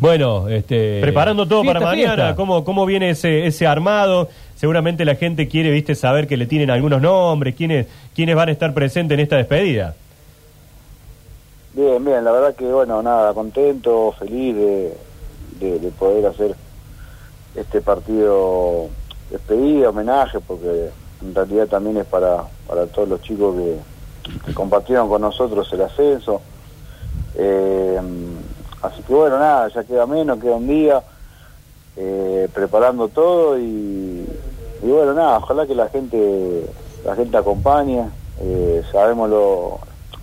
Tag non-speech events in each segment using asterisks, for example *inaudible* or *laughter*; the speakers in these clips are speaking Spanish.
Bueno, este, Preparando todo para mañana, fiesta. ¿cómo, cómo viene ese, ese armado? Seguramente la gente quiere, viste, saber que le tienen algunos nombres, quiénes, quiénes van a estar presentes en esta despedida. Bien, bien, la verdad que bueno, nada, contento, feliz de, de, de poder hacer este partido despedida, homenaje, porque en realidad también es para, para todos los chicos que, que compartieron con nosotros el ascenso. Eh, así que bueno, nada, ya queda menos, queda un día, eh, preparando todo y, bueno, nada, ojalá que la gente, la gente acompañe, eh, sabemos lo,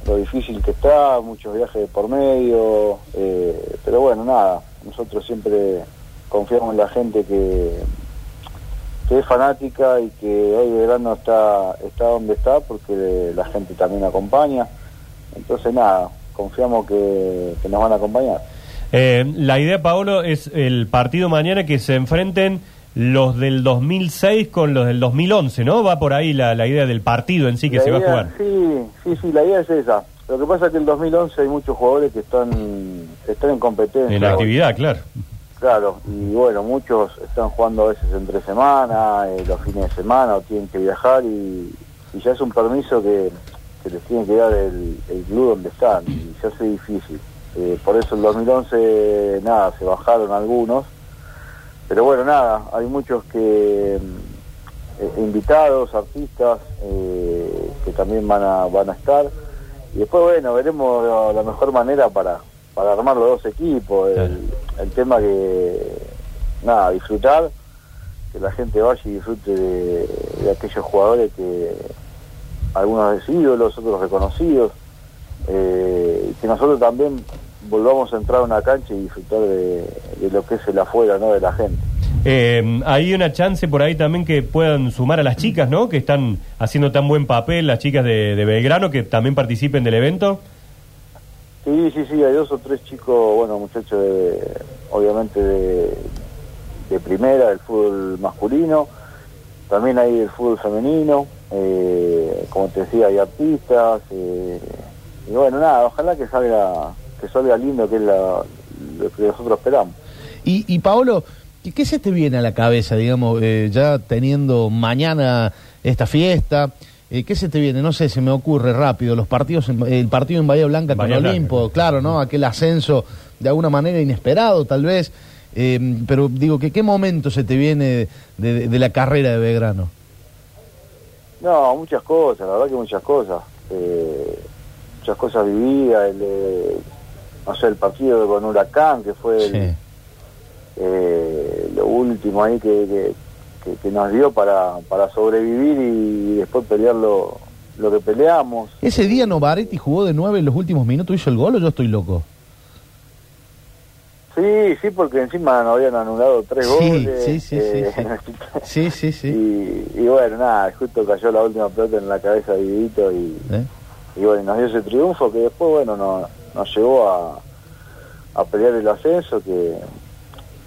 lo difícil que está, muchos viajes por medio, eh, pero bueno, nada, nosotros siempre confiamos en la gente que, que es fanática y que hoy Belgrano está, está donde está porque la gente también acompaña, entonces nada, confiamos que, que nos van a acompañar. Eh, la idea, Paolo, es el partido mañana que se enfrenten los del 2006 con los del 2011, ¿no? Va por ahí la, la idea del partido en sí que La se va a jugar. Sí, sí, sí, la idea es esa. Lo que pasa es que en el 2011 hay muchos jugadores que están, están en competencia. En actividad, claro. Claro, y bueno, muchos están jugando a veces entre semana, eh, los fines de semana, o tienen que viajar, y, y ya es un permiso que, que les tiene que dar el, el club donde están, y se hace difícil. Eh, por eso en 2011, nada, se bajaron algunos, pero bueno, nada, hay muchos que mm, eh, invitados, artistas, eh, que también van a, van a estar, y después, bueno, veremos la, la mejor manera para, para armar los dos equipos. El, el tema que, nada, disfrutar, que la gente vaya y disfrute de, de aquellos jugadores que, algunos es ídolos, otros reconocidos, eh, que nosotros también volvamos a entrar a una cancha y disfrutar de, de lo que es el afuera, ¿no? De la gente. Eh, hay una chance por ahí también que puedan sumar a las chicas, ¿no? Que están haciendo tan buen papel, las chicas de, de Belgrano, que también participen del evento. Sí, sí, sí, hay dos o tres chicos, bueno, muchachos de, obviamente de, de primera, del fútbol masculino, también hay el fútbol femenino, eh, como te decía, hay artistas, eh, y bueno, nada, ojalá que salga, que salga lindo, que es la- lo que nosotros esperamos. Y, y Paolo, ¿qué, se te viene a la cabeza, digamos, eh, ya teniendo mañana esta fiesta? eh, ¿Qué se te viene? No sé, se me ocurre rápido. Los partidos, en- el partido en Bahía Blanca Bahía con Olimpo, claro. claro, ¿no? Aquel ascenso de alguna manera inesperado, tal vez. eh, pero digo, que ¿qué momento se te viene de, de- de la carrera de Belgrano? No, muchas cosas, la verdad que muchas cosas. Eh, muchas cosas vividas, el, eh, no sé, el partido con Huracán, que fue el, eh, lo último ahí que, que, que- que nos dio para, para sobrevivir y después pelear lo, lo que peleamos. Ese día Novaretti jugó de nueve en los últimos minutos, hizo el gol o yo estoy loco. Sí, sí, porque encima nos habían anulado tres Sí, goles. sí, sí, eh, *laughs* Sí, sí, sí. y, y bueno, nada, justo cayó la última pelota en la cabeza de Guidito y, ¿Eh? y bueno, nos dio ese triunfo que después, bueno, nos, nos llevó a, a pelear el ascenso que,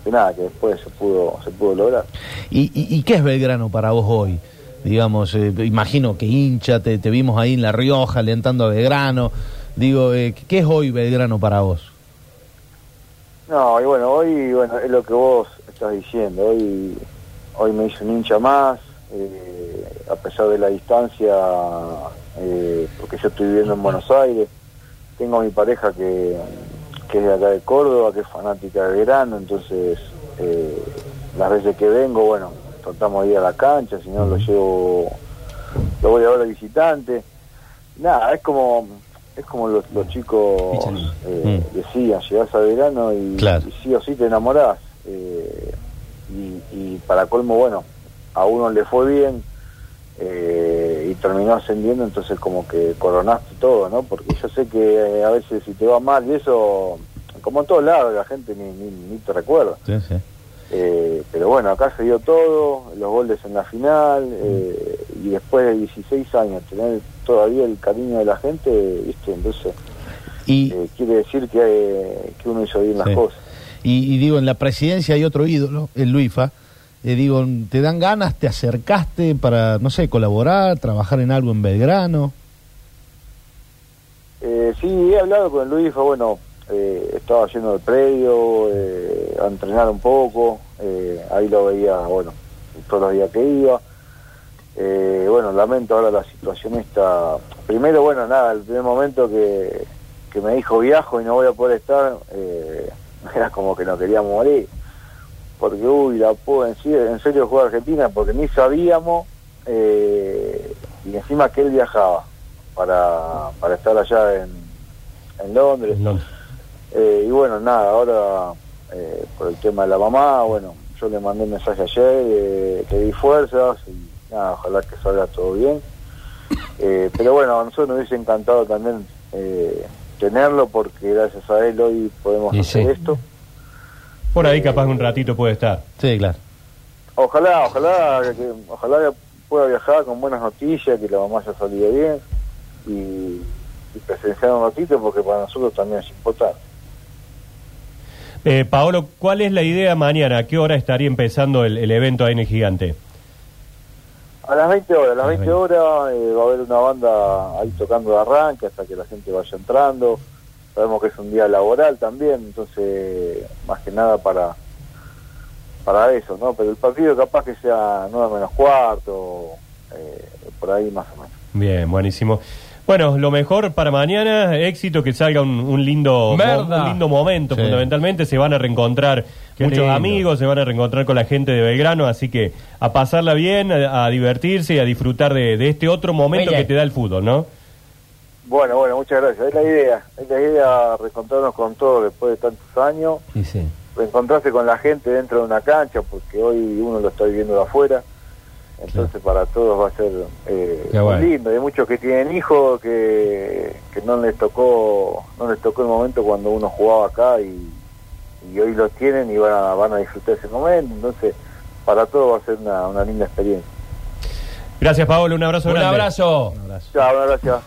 que nada, que después se pudo, se pudo lograr. ¿Y, y, y qué es Belgrano para vos hoy? Digamos, eh, imagino que hincha, te, te vimos ahí en La Rioja alentando a Belgrano. Digo, eh, ¿qué es hoy Belgrano para vos? No, y bueno, hoy bueno, es lo que vos estás diciendo. Hoy hoy me hice un hincha más, eh, a pesar de la distancia, eh, porque yo estoy viviendo en Buenos Aires. Tengo a mi pareja que, que es de acá de Córdoba, que es fanática de verano, entonces eh, las veces que vengo, bueno, tratamos de ir a la cancha, si no lo llevo, lo voy a ver al visitante. Nada, es como es como los, los chicos eh, Mm. decían, llegás a verano y, Claro. y sí o sí te enamorás. eh, y, y para colmo, bueno, a uno le fue bien eh, y terminó ascendiendo, entonces como que coronaste todo, ¿no? Porque yo sé que eh, a veces si te va mal y eso, como en todos lados, la gente ni, ni, ni te recuerda. Sí, sí. Eh, pero bueno, acá se dio todo, los goles en la final, eh, y después de 16 años tener todavía el cariño de la gente, ¿viste? Entonces Y, eh, quiere decir que, que uno hizo bien Sí. las cosas. y, y digo, en la presidencia hay otro ídolo, el Luifa. Eh, digo, ¿te dan ganas, te acercaste para, no sé, colaborar, trabajar en algo en Belgrano? Eh, sí, he hablado con Luis, fue bueno, eh, estaba lleno del predio, eh, a entrenar un poco, eh, ahí lo veía, bueno, todos los días que iba. Eh, bueno, lamento ahora la situación esta. Primero, bueno, nada, el primer momento que, que me dijo viajo y no voy a poder estar, *laughs* era como que no quería morir. Porque, uy, la puedo en, serio- en serio jugar Argentina, porque ni sabíamos, y encima que él viajaba para, para estar allá en, en Londres. Eh, y bueno, nada, ahora eh, por el tema de la mamá, bueno, yo le mandé un mensaje ayer, eh, le di fuerzas y nada, ojalá que salga todo bien. Eh, pero bueno, a nosotros nos hubiese encantado también eh, tenerlo porque gracias a él hoy podemos Y hacer sí. esto. Por ahí capaz un ratito puede estar. Sí, claro. Ojalá, ojalá, que, ojalá que pueda viajar con buenas noticias, que la mamá haya salido bien y, y presenciar un ratito porque para nosotros también es importante. Eh, Paolo, ¿cuál es la idea mañana? ¿A qué hora estaría empezando el, el evento ahí en el Gigante? A las 20 horas, a las A las 20 horas eh, va a haber una banda ahí tocando de arranque hasta que la gente vaya entrando. Sabemos que es un día laboral también, entonces más que nada para para eso, ¿no? Pero el partido capaz que sea 9 menos cuarto, eh, por ahí más o menos. Bien, buenísimo. Bueno, lo mejor para mañana, éxito, que salga un, un lindo, un lindo momento, Sí. fundamentalmente. Se van a reencontrar Qué muchos lindo. amigos, se van a reencontrar con la gente de Belgrano, así que a pasarla bien, a, a divertirse y a disfrutar de, de este otro momento que te da el fútbol, ¿no? Bueno, bueno, muchas gracias. Es la idea, es la idea reencontrarnos con todos después de tantos años, sí. reencontrarse con la gente dentro de una cancha, porque hoy uno lo está viviendo de afuera. Entonces para todos va a ser eh, muy lindo. Hay muchos que tienen hijos que, que no les tocó no les tocó el momento cuando uno jugaba acá y, y hoy lo tienen y van a, van a disfrutar ese momento. Entonces para todos va a ser una, una linda experiencia. Gracias, Paolo. Un abrazo Un grande. abrazo. Un abrazo. Chao, gracias.